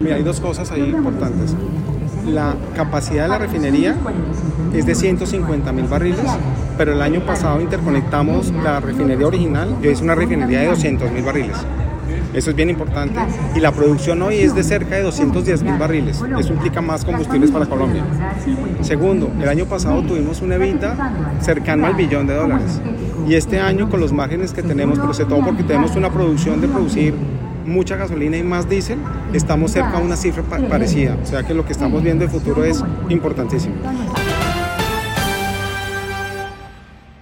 Mira, hay dos cosas ahí importantes. La capacidad de la refinería es de 150 mil barriles, pero el año pasado interconectamos la refinería original, que es una refinería de 200 mil barriles. Eso es bien importante. Y la producción hoy es de cerca de 210 mil barriles. Eso implica más combustibles para Colombia. Segundo, el año pasado tuvimos una evita cercano al billón de dólares. Y este año, con los márgenes que tenemos, pero sobre todo porque tenemos una producción de producir mucha gasolina y más diésel, estamos cerca a una cifra parecida. O sea que lo que estamos viendo en futuro es importantísimo.